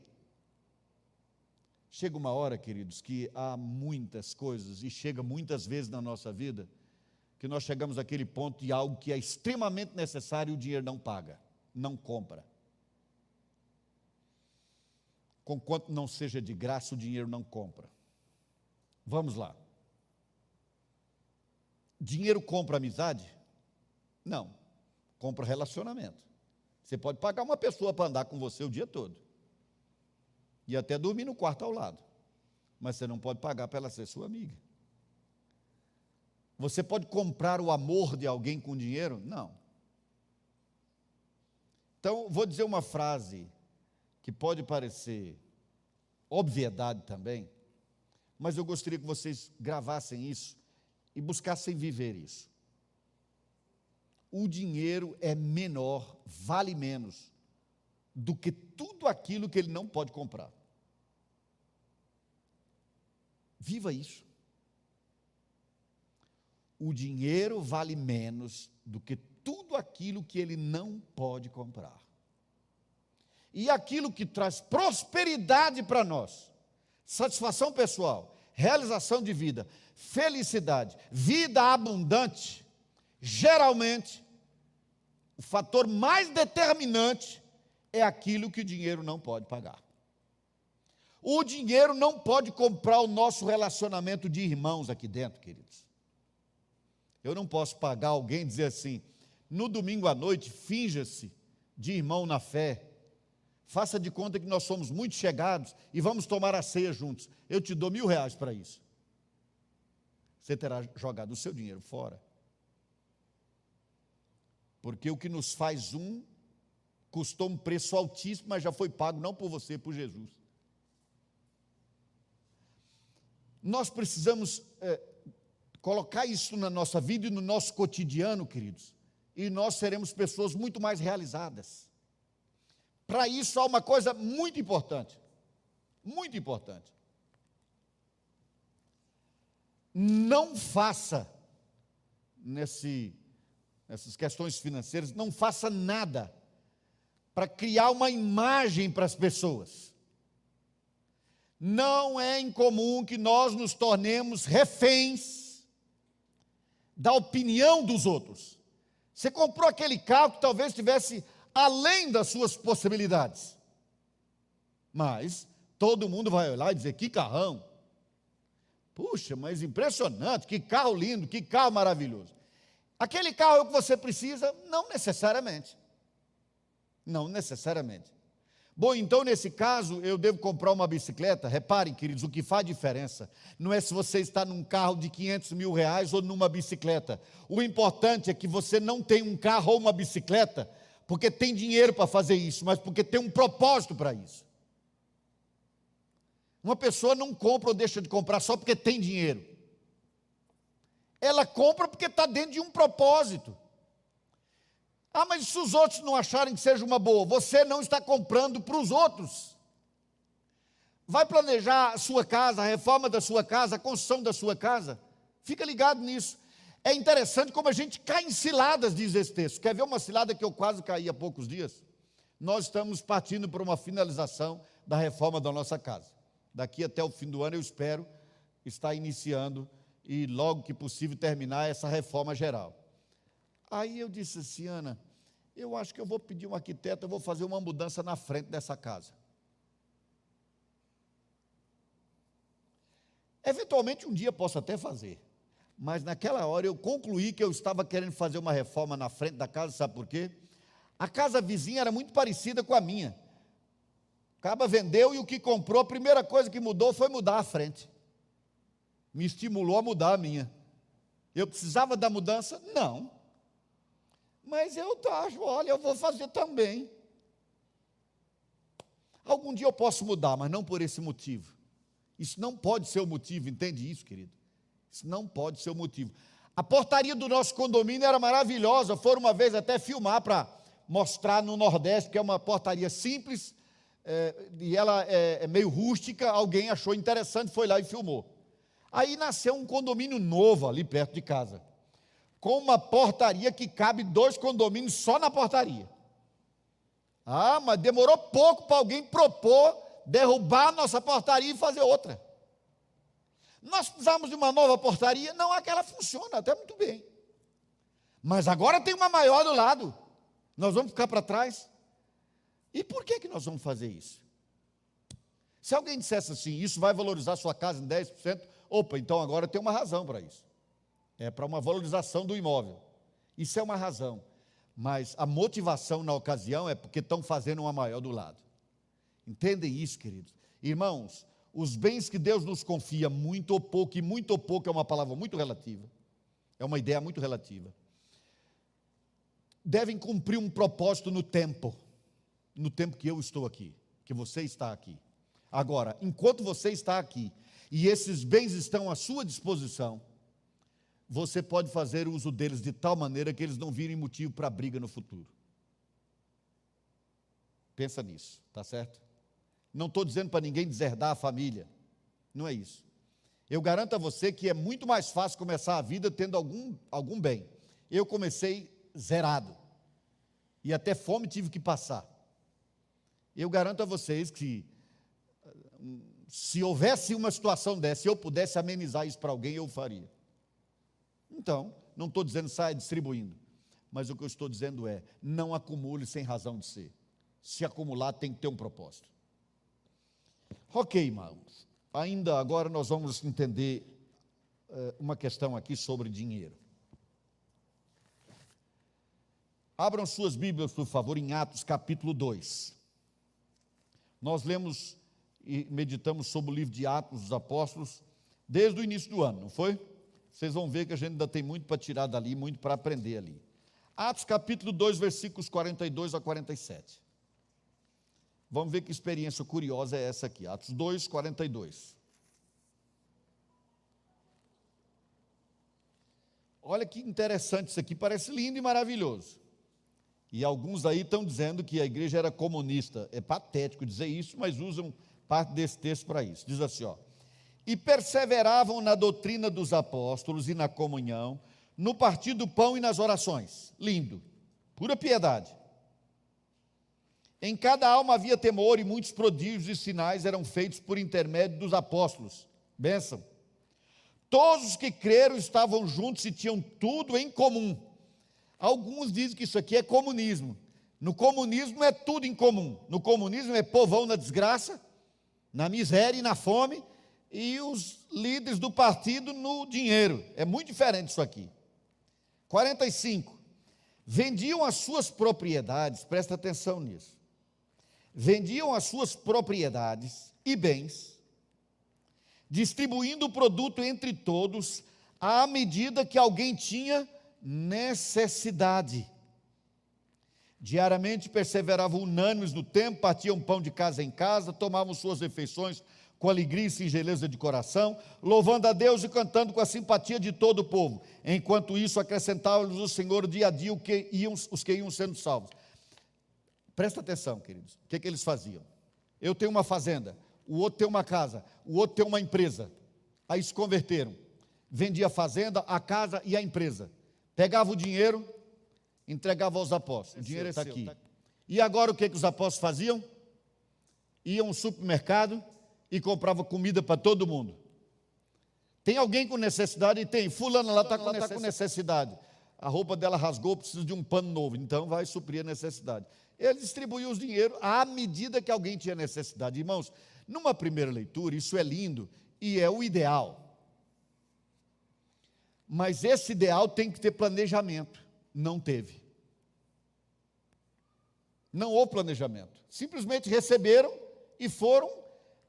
Chega uma hora, queridos, que há muitas coisas, e chega muitas vezes na nossa vida, que nós chegamos àquele ponto de algo que é extremamente necessário e o dinheiro não paga, não compra. Conquanto não seja de graça, o dinheiro não compra. Vamos lá. Dinheiro compra amizade? Não. Compra relacionamento. Você pode pagar uma pessoa para andar com você o dia todo e até dormir no quarto ao lado. Mas você não pode pagar para ela ser sua amiga. Você pode comprar o amor de alguém com dinheiro? Não. Então, vou dizer uma frase que pode parecer obviedade também, mas eu gostaria que vocês gravassem isso e buscassem viver isso. O dinheiro é menor, vale menos do que tudo aquilo que ele não pode comprar. Viva isso. O dinheiro vale menos do que tudo aquilo que ele não pode comprar. E aquilo que traz prosperidade para nós, satisfação pessoal, realização de vida, felicidade, vida abundante, geralmente, o fator mais determinante é aquilo que o dinheiro não pode pagar. O dinheiro não pode comprar o nosso relacionamento de irmãos aqui dentro, queridos. Eu não posso pagar alguém dizer assim: no domingo à noite, finja-se de irmão na fé, faça de conta que nós somos muito chegados e vamos tomar a ceia juntos. Eu te dou mil reais para isso. Você terá jogado o seu dinheiro fora. Porque o que nos faz um custou um preço altíssimo, mas já foi pago não por você, por Jesus. Nós precisamos é, colocar isso na nossa vida e no nosso cotidiano, queridos, e nós seremos pessoas muito mais realizadas. Para isso há uma coisa muito importante, muito importante. Não faça nesse, nessas questões financeiras, não faça nada para criar uma imagem para as pessoas. Não é incomum que nós nos tornemos reféns da opinião dos outros. Você comprou aquele carro que talvez estivesse além das suas possibilidades. Mas todo mundo vai olhar e dizer: que carrão! Puxa, mas impressionante, que carro lindo, que carro maravilhoso. Aquele carro é o que você precisa? Não necessariamente. Não necessariamente. Bom, então nesse caso eu devo comprar uma bicicleta? Reparem, queridos, o que faz diferença não é se você está num carro de 500 mil reais ou numa bicicleta. O importante é que você não tem um carro ou uma bicicleta porque tem dinheiro para fazer isso, mas porque tem um propósito para isso. Uma pessoa não compra ou deixa de comprar só porque tem dinheiro. Ela compra porque está dentro de um propósito. Ah, mas se os outros não acharem que seja uma boa, você não está comprando para os outros. Vai planejar a sua casa, a reforma da sua casa, a construção da sua casa. Fica ligado nisso. É interessante como a gente cai em ciladas, diz esse texto. Quer ver uma cilada que eu quase caí há poucos dias? Nós estamos partindo para uma finalização da reforma da nossa casa. Daqui até o fim do ano, eu espero estar iniciando e logo que possível terminar essa reforma geral. Aí eu disse assim, Ana, eu acho que eu vou pedir um arquiteto, eu vou fazer uma mudança na frente dessa casa. Eventualmente um dia posso até fazer, mas naquela hora eu concluí que eu estava querendo fazer uma reforma na frente da casa, sabe por quê? A casa vizinha era muito parecida com a minha. Acaba vendeu e o que comprou, a primeira coisa que mudou foi mudar a frente. Me estimulou a mudar a minha. Eu precisava da mudança? Não. Mas eu acho, olha, eu vou fazer também. Algum dia eu posso mudar, mas não por esse motivo. Isso não pode ser o motivo, entende isso, querido? Isso não pode ser o motivo. A portaria do nosso condomínio era maravilhosa, foram uma vez até filmar para mostrar no Nordeste, que é uma portaria simples, é, e ela é, é meio rústica, alguém achou interessante, foi lá e filmou. Aí nasceu um condomínio novo ali perto de casa, com uma portaria que cabe dois condomínios só na portaria. Ah, mas demorou pouco para alguém propor derrubar a nossa portaria e fazer outra. Nós precisamos de uma nova portaria? Não, aquela funciona até muito bem. Mas agora tem uma maior do lado. Nós vamos ficar para trás? E por que, que nós vamos fazer isso? Se alguém dissesse assim, isso vai valorizar sua casa em 10%, opa, então agora tem uma razão para isso. É para uma valorização do imóvel. Isso é uma razão. Mas a motivação na ocasião é porque estão fazendo uma maior do lado. Entendem isso, queridos? Irmãos, os bens que Deus nos confia, muito ou pouco, e muito ou pouco é uma palavra muito relativa, é uma ideia muito relativa, devem cumprir um propósito no tempo, no tempo que eu estou aqui, que você está aqui. Agora, enquanto você está aqui e esses bens estão à sua disposição, você pode fazer uso deles de tal maneira que eles não virem motivo para briga no futuro. Pensa nisso, tá certo? Não estou dizendo para ninguém deserdar a família. Não é isso. Eu garanto a você que é muito mais fácil começar a vida tendo algum, algum bem. Eu comecei zerado. E até fome tive que passar. Eu garanto a vocês que se houvesse uma situação dessa e eu pudesse amenizar isso para alguém, eu faria. Então, não estou dizendo saia distribuindo, mas o que eu estou dizendo é: não acumule sem razão de ser. Se acumular, tem que ter um propósito. Ok, irmãos. Ainda agora nós vamos entender uh, uma questão aqui sobre dinheiro. Abram suas Bíblias, por favor, em Atos capítulo 2. Nós lemos e meditamos sobre o livro de Atos dos Apóstolos desde o início do ano, não foi? Vocês vão ver que a gente ainda tem muito para tirar dali, muito para aprender ali. Atos capítulo 2, versículos 42 a 47. Vamos ver que experiência curiosa é essa aqui. Atos 2, 42. Olha que interessante isso aqui, parece lindo e maravilhoso. E alguns aí estão dizendo que a igreja era comunista. É patético dizer isso, mas usam parte desse texto para isso. Diz assim, ó: "E perseveravam na doutrina dos apóstolos e na comunhão, no partir do pão e nas orações." Lindo. Pura piedade. Em cada alma havia temor e muitos prodígios e sinais eram feitos por intermédio dos apóstolos. Bênção. Todos os que creram estavam juntos e tinham tudo em comum. Alguns dizem que isso aqui é comunismo. No comunismo é tudo em comum. No comunismo é povão na desgraça, na miséria e na fome, e os líderes do partido no dinheiro. É muito diferente isso aqui. 45. Vendiam as suas propriedades, presta atenção nisso vendiam as suas propriedades e bens, distribuindo o produto entre todos à medida que alguém tinha necessidade. Diariamente perseveravam unânimes no tempo, partiam pão de casa em casa, tomavam suas refeições com alegria e singeleza de coração, louvando a Deus e cantando com a simpatia de todo o povo. Enquanto isso, acrescentava-lhes o Senhor dia a dia que iam, os que iam sendo salvos. Presta atenção, queridos. O que, que eles faziam? Eu tenho uma fazenda, o outro tem uma casa, o outro tem uma empresa. Aí se converteram. Vendia a fazenda, a casa e a empresa. Pegava o dinheiro, entregava aos apóstolos. o dinheiro está aqui. Tá... E agora o que, que os apóstolos faziam? Iam ao supermercado e compravam comida para todo mundo. Tem alguém com necessidade? E tem. Fulano lá está com, tá com necessidade. A roupa dela rasgou, precisa de um pano novo. Então vai suprir a necessidade. Ele distribuiu os dinheiro à medida que alguém tinha necessidade. Irmãos, numa primeira leitura, isso é lindo e é o ideal. Mas esse ideal tem que ter planejamento. Não teve. Não houve planejamento. Simplesmente receberam e foram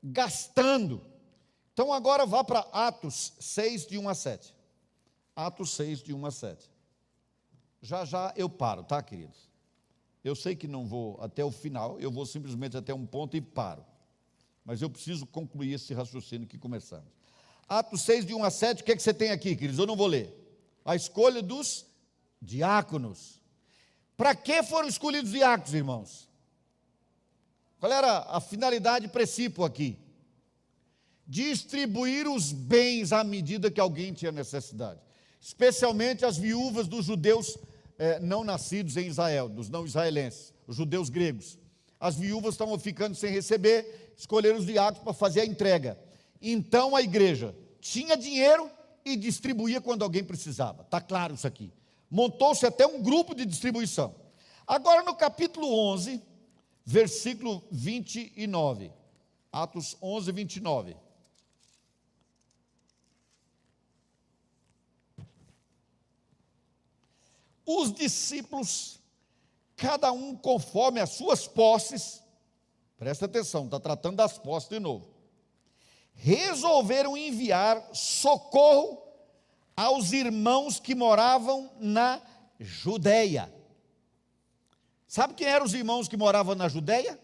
gastando. Então agora vá para Atos 6, de 1 a 7. Atos 6, de 1 a 7. Já já eu paro, tá, queridos? Eu sei que não vou até o final, eu vou simplesmente até um ponto e paro. Mas eu preciso concluir esse raciocínio que começamos. Atos 6, de 1 a 7, o que, é que você tem aqui, queridos? Eu não vou ler. A escolha dos diáconos. Para que foram escolhidos diáconos, irmãos? Qual era a finalidade princípio aqui? Distribuir os bens à medida que alguém tinha necessidade, especialmente as viúvas dos judeus eh, não nascidos em Israel, dos não israelenses, os judeus gregos. As viúvas estavam ficando sem receber, escolheram os diáconos para fazer a entrega. Então a igreja tinha dinheiro e distribuía quando alguém precisava. Está claro isso aqui. Montou-se até um grupo de distribuição. Agora no capítulo 11, versículo 29. Atos 11, 29. Os discípulos, cada um conforme as suas posses, presta atenção, está tratando das posses de novo resolveram enviar socorro aos irmãos que moravam na Judéia. Sabe quem eram os irmãos que moravam na Judéia?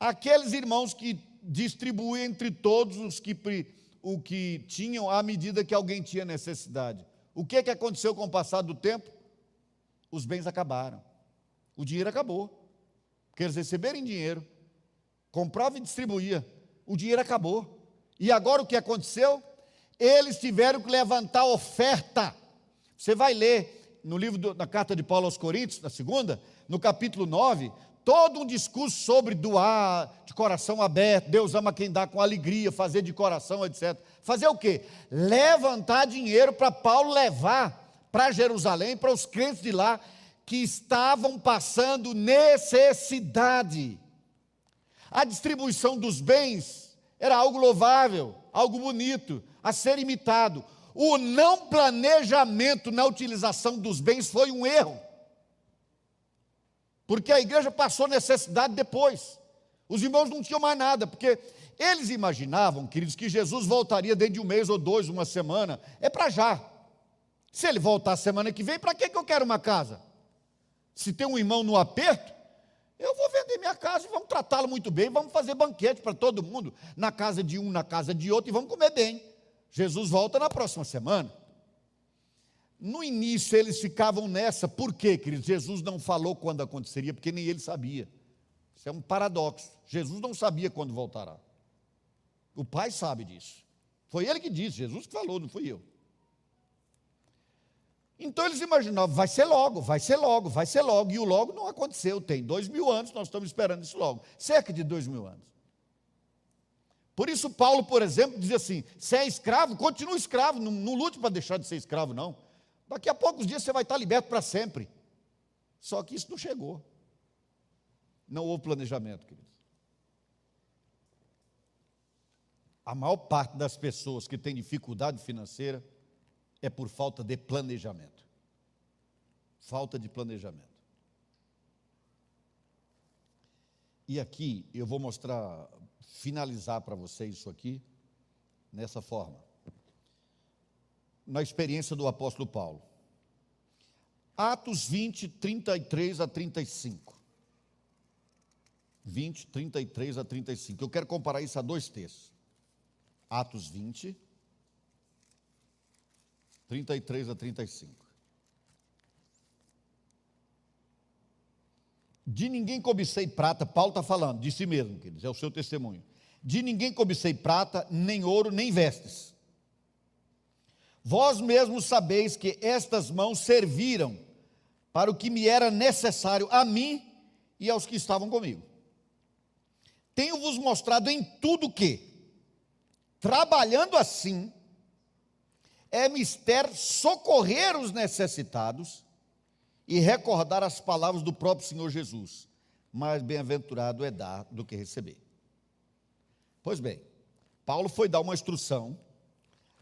Aqueles irmãos que distribuíam entre todos os que, o que tinham à medida que alguém tinha necessidade. O que, que aconteceu com o passar do tempo? Os bens acabaram. O dinheiro acabou. Porque eles receberem dinheiro, compravam e distribuía o dinheiro acabou. E agora o que aconteceu? Eles tiveram que levantar oferta. Você vai ler no livro do, na carta de Paulo aos Coríntios, na segunda, no capítulo 9, todo um discurso sobre doar de coração aberto, Deus ama quem dá com alegria, fazer de coração, etc. Fazer o quê? Levantar dinheiro para Paulo levar para Jerusalém, para os crentes de lá que estavam passando necessidade. A distribuição dos bens era algo louvável, algo bonito, a ser imitado. O não planejamento na utilização dos bens foi um erro. Porque a igreja passou necessidade depois. Os irmãos não tinham mais nada, porque eles imaginavam, queridos, que Jesus voltaria dentro de um mês ou dois, uma semana. É para já. Se ele voltar semana que vem, para que eu quero uma casa? Se tem um irmão no aperto, eu vou vender minha casa e vamos tratá-lo muito bem, vamos fazer banquete para todo mundo, na casa de um, na casa de outro, e vamos comer bem. Jesus volta na próxima semana. No início eles ficavam nessa, por quê, queridos? Jesus não falou quando aconteceria, porque nem ele sabia. Isso é um paradoxo. Jesus não sabia quando voltará. O Pai sabe disso. Foi ele que disse, Jesus que falou, não fui eu. Então eles imaginavam, vai ser logo, vai ser logo, vai ser logo. E o logo não aconteceu. Tem dois mil anos, nós estamos esperando isso logo. Cerca de dois mil anos. Por isso, Paulo, por exemplo, diz assim: se é escravo, continua escravo, não, não lute para deixar de ser escravo, não. Daqui a poucos dias você vai estar liberto para sempre. Só que isso não chegou. Não houve planejamento, queridos. A maior parte das pessoas que tem dificuldade financeira é por falta de planejamento. Falta de planejamento. E aqui eu vou mostrar, finalizar para vocês isso aqui, nessa forma. Na experiência do apóstolo Paulo. Atos 20, 33 a 35. 20, 33 a 35. Eu quero comparar isso a dois textos. Atos 20, 33 a 35. De ninguém cobicei prata, Paulo está falando, de si mesmo, queridos, é o seu testemunho. De ninguém cobicei prata, nem ouro, nem vestes. Vós mesmos sabeis que estas mãos serviram para o que me era necessário a mim e aos que estavam comigo. Tenho-vos mostrado em tudo que, trabalhando assim, é mister socorrer os necessitados e recordar as palavras do próprio Senhor Jesus. Mais bem-aventurado é dar do que receber. Pois bem, Paulo foi dar uma instrução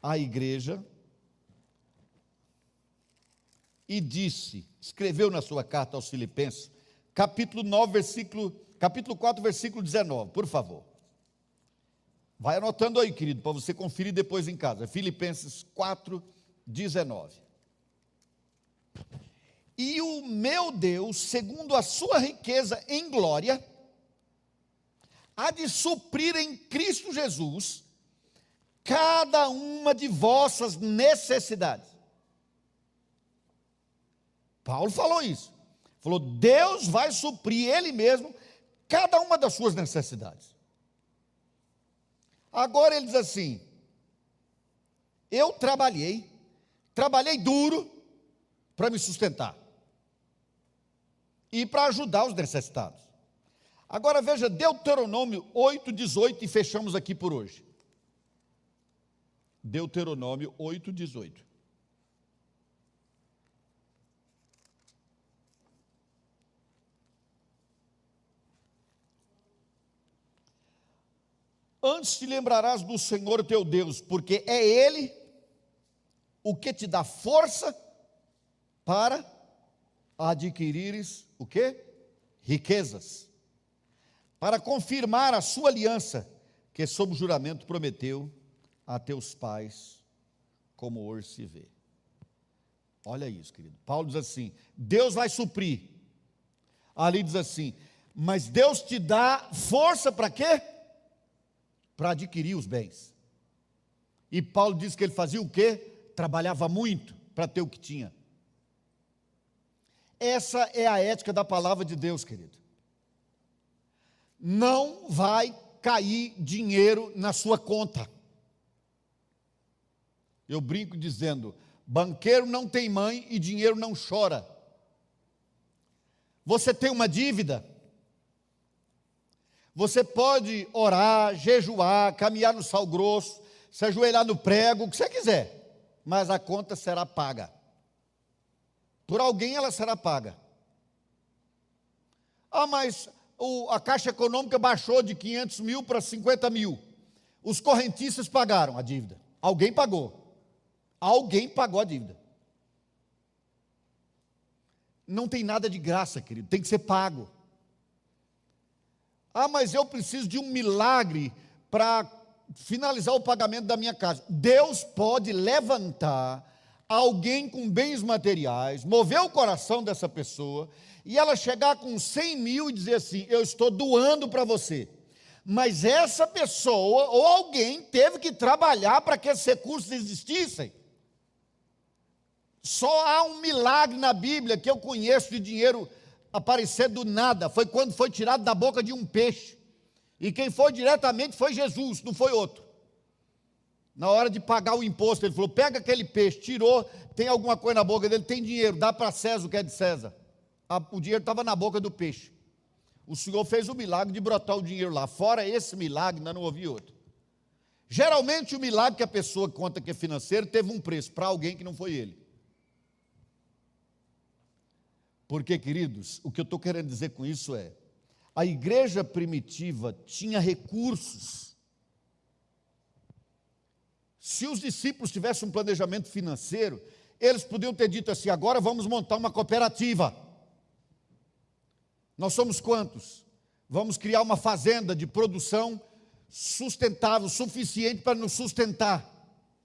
à igreja e disse, escreveu na sua carta aos Filipenses, capítulo 9, versículo, capítulo 4, versículo 19, por favor. Vai anotando aí, querido, para você conferir depois em casa. Filipenses 4, 19. E o meu Deus, segundo a sua riqueza em glória, há de suprir em Cristo Jesus cada uma de vossas necessidades. Paulo falou isso. Falou: Deus vai suprir Ele mesmo cada uma das suas necessidades. Agora ele diz assim: Eu trabalhei, trabalhei duro para me sustentar e para ajudar os necessitados. Agora veja Deuteronômio 8, 18 e fechamos aqui por hoje. Deuteronômio 8, 18. Antes te lembrarás do Senhor teu Deus, porque é Ele o que te dá força para adquirires o que? Riquezas. Para confirmar a sua aliança, que sob juramento prometeu a teus pais, como hoje se vê. Olha isso, querido. Paulo diz assim: Deus vai suprir. Ali diz assim: mas Deus te dá força para quê? Para adquirir os bens. E Paulo diz que ele fazia o quê? Trabalhava muito para ter o que tinha. Essa é a ética da palavra de Deus, querido. Não vai cair dinheiro na sua conta. Eu brinco dizendo: banqueiro não tem mãe e dinheiro não chora. Você tem uma dívida? Você pode orar, jejuar, caminhar no sal grosso, se ajoelhar no prego, o que você quiser, mas a conta será paga. Por alguém ela será paga. Ah, mas o, a Caixa Econômica baixou de 500 mil para 50 mil. Os correntistas pagaram a dívida. Alguém pagou. Alguém pagou a dívida. Não tem nada de graça, querido, tem que ser pago. Ah, mas eu preciso de um milagre para finalizar o pagamento da minha casa. Deus pode levantar alguém com bens materiais, mover o coração dessa pessoa, e ela chegar com 100 mil e dizer assim: Eu estou doando para você. Mas essa pessoa ou alguém teve que trabalhar para que esses recursos existissem. Só há um milagre na Bíblia que eu conheço de dinheiro aparecer do nada. Foi quando foi tirado da boca de um peixe. E quem foi diretamente foi Jesus, não foi outro. Na hora de pagar o imposto, ele falou: pega aquele peixe, tirou, tem alguma coisa na boca dele, tem dinheiro, dá para César o que é de César. O dinheiro estava na boca do peixe. O Senhor fez o milagre de brotar o dinheiro lá. Fora esse milagre, ainda não ouvi outro. Geralmente o milagre que a pessoa conta que é financeiro teve um preço para alguém que não foi ele. Porque, queridos, o que eu estou querendo dizer com isso é: a igreja primitiva tinha recursos. Se os discípulos tivessem um planejamento financeiro, eles podiam ter dito assim: agora vamos montar uma cooperativa. Nós somos quantos? Vamos criar uma fazenda de produção sustentável, suficiente para nos sustentar.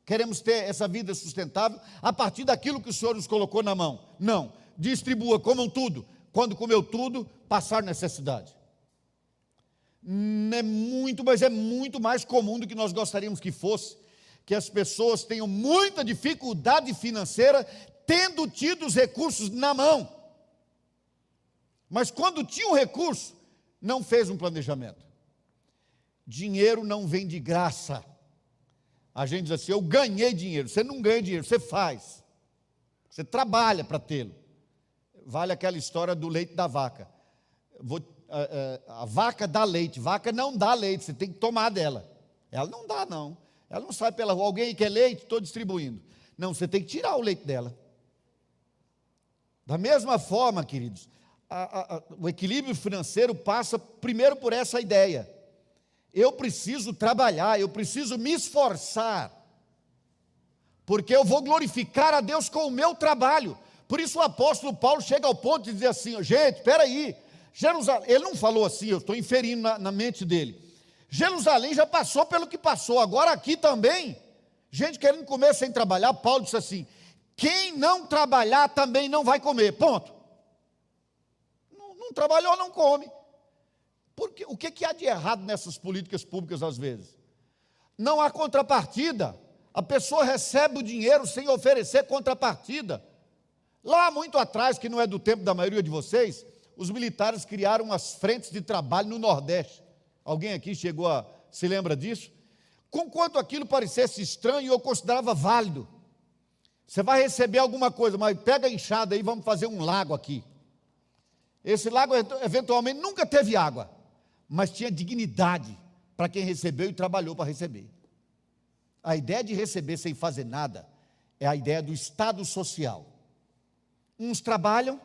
Queremos ter essa vida sustentável a partir daquilo que o Senhor nos colocou na mão. Não distribua, comam tudo. Quando comeu tudo, passar necessidade. É muito, mas é muito mais comum do que nós gostaríamos que fosse, que as pessoas tenham muita dificuldade financeira, tendo tido os recursos na mão. Mas quando tinha o um recurso, não fez um planejamento. Dinheiro não vem de graça. A gente diz assim: eu ganhei dinheiro. Você não ganha dinheiro, você faz. Você trabalha para tê-lo vale aquela história do leite da vaca. Vou, a, a, a, vaca dá leite, vaca não dá leite, você tem que tomar dela. Ela não dá, não. Ela não sai pela rua, alguém quer leite, estou distribuindo. Não, você tem que tirar o leite dela. Da mesma forma, queridos, a, o equilíbrio financeiro passa primeiro por essa ideia. Eu preciso trabalhar, eu preciso me esforçar, porque eu vou glorificar a Deus com o meu trabalho. Por isso o apóstolo Paulo chega ao ponto de dizer assim: gente, espera aí, Jerusalém, ele não falou assim, eu estou inferindo na, na mente dele. Jerusalém já passou pelo que passou, agora aqui também, gente querendo comer sem trabalhar, Paulo disse assim: quem não trabalhar também não vai comer, ponto. Não, não trabalhou, não come. Porque, o que, que há de errado nessas políticas públicas às vezes? Não há contrapartida. A pessoa recebe o dinheiro sem oferecer contrapartida. Lá muito atrás, que não é do tempo da maioria de vocês, os militares criaram as frentes de trabalho no Nordeste. Alguém aqui chegou a se lembra disso? Conquanto aquilo parecesse estranho, eu considerava válido. Você vai receber alguma coisa, mas pega a enxada aí, vamos fazer um lago aqui. Esse lago eventualmente nunca teve água, mas tinha dignidade para quem recebeu e trabalhou para receber. A ideia de receber sem fazer nada é a ideia do estado social. Uns trabalham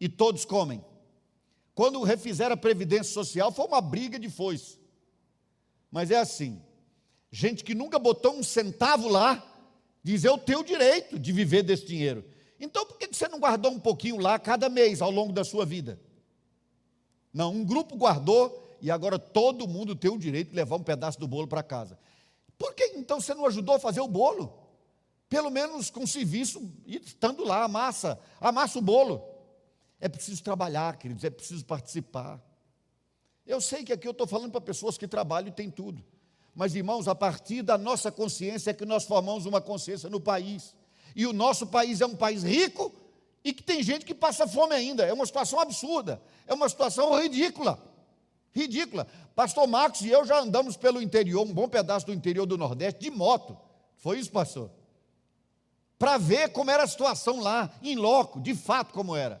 e todos comem. Quando refizeram a Previdência Social, foi uma briga de foice. Mas é assim: gente que nunca botou um centavo lá, diz: Eu tenho o direito de viver desse dinheiro. Então por que você não guardou um pouquinho lá cada mês ao longo da sua vida? Não, um grupo guardou e agora todo mundo tem o direito de levar um pedaço do bolo para casa. Por que então você não ajudou a fazer o bolo? Pelo menos com serviço, estando lá, amassa, amassa o bolo. É preciso trabalhar, queridos, é preciso participar. Eu sei que aqui eu estou falando para pessoas que trabalham e têm tudo. Mas, irmãos, a partir da nossa consciência é que nós formamos uma consciência no país. E o nosso país é um país rico e que tem gente que passa fome ainda. É uma situação absurda. É uma situação ridícula. Ridícula. Pastor Marcos e eu já andamos pelo interior, um bom pedaço do interior do Nordeste, de moto. Foi isso, pastor? Para ver como era a situação lá, em loco, de fato como era.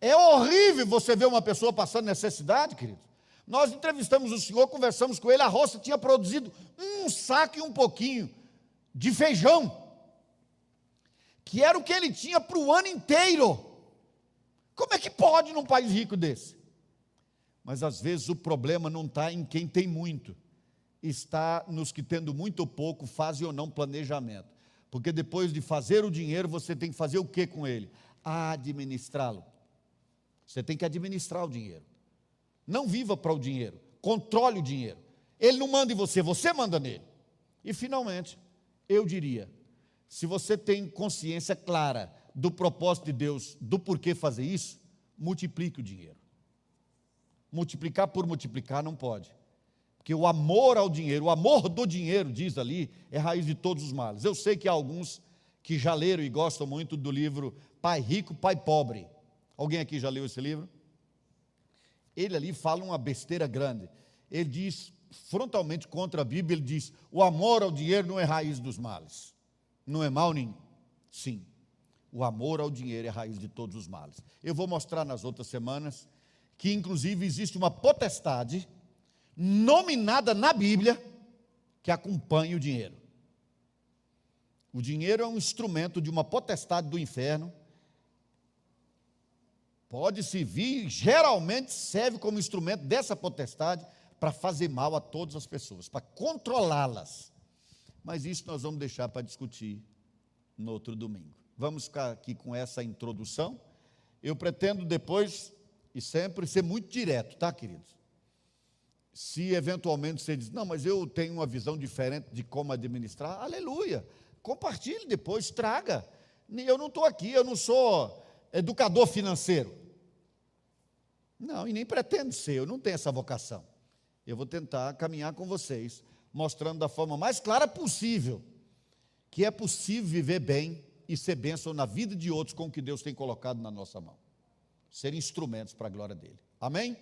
É horrível você ver uma pessoa passando necessidade, querido. Nós entrevistamos o senhor, conversamos com ele, a roça tinha produzido um saco e um pouquinho de feijão que era o que ele tinha para o ano inteiro. Como é que pode num país rico desse? Mas às vezes o problema não está em quem tem muito, está nos que tendo muito ou pouco fazem ou não planejamento. Porque depois de fazer o dinheiro, você tem que fazer o que com ele? Administrá-lo. Você tem que administrar o dinheiro. Não viva para o dinheiro, controle o dinheiro. Ele não manda em você, você manda nele. E finalmente, eu diria, se você tem consciência clara do propósito de Deus, do porquê fazer isso, multiplique o dinheiro. Multiplicar por multiplicar não pode. Porque o amor ao dinheiro, o amor do dinheiro, diz ali, é raiz de todos os males. Eu sei que há alguns que já leram e gostam muito do livro Pai Rico, Pai Pobre. Alguém aqui já leu esse livro? Ele ali fala uma besteira grande. Ele diz frontalmente contra a Bíblia, ele diz: o amor ao dinheiro não é raiz dos males não é mal nenhum. Sim, o amor ao dinheiro é raiz de todos os males. Eu vou mostrar nas outras semanas que, inclusive, existe uma potestade nominada na Bíblia que acompanha o dinheiro. O dinheiro é um instrumento de uma potestade do inferno. Pode servir, geralmente serve como instrumento dessa potestade para fazer mal a todas as pessoas, para controlá-las. Mas isso nós vamos deixar para discutir no outro domingo. Vamos ficar aqui com essa introdução. Eu pretendo depois e sempre ser muito direto, tá, queridos? Se eventualmente você diz, não, mas eu tenho uma visão diferente de como administrar, aleluia. Compartilhe depois, traga. Eu não estou aqui, eu não sou educador financeiro. Não, e nem pretendo ser, eu não tenho essa vocação. Eu vou tentar caminhar com vocês mostrando da forma mais clara possível que é possível viver bem e ser bênção na vida de outros com o que Deus tem colocado na nossa mão. Ser instrumentos para a glória dele. Amém?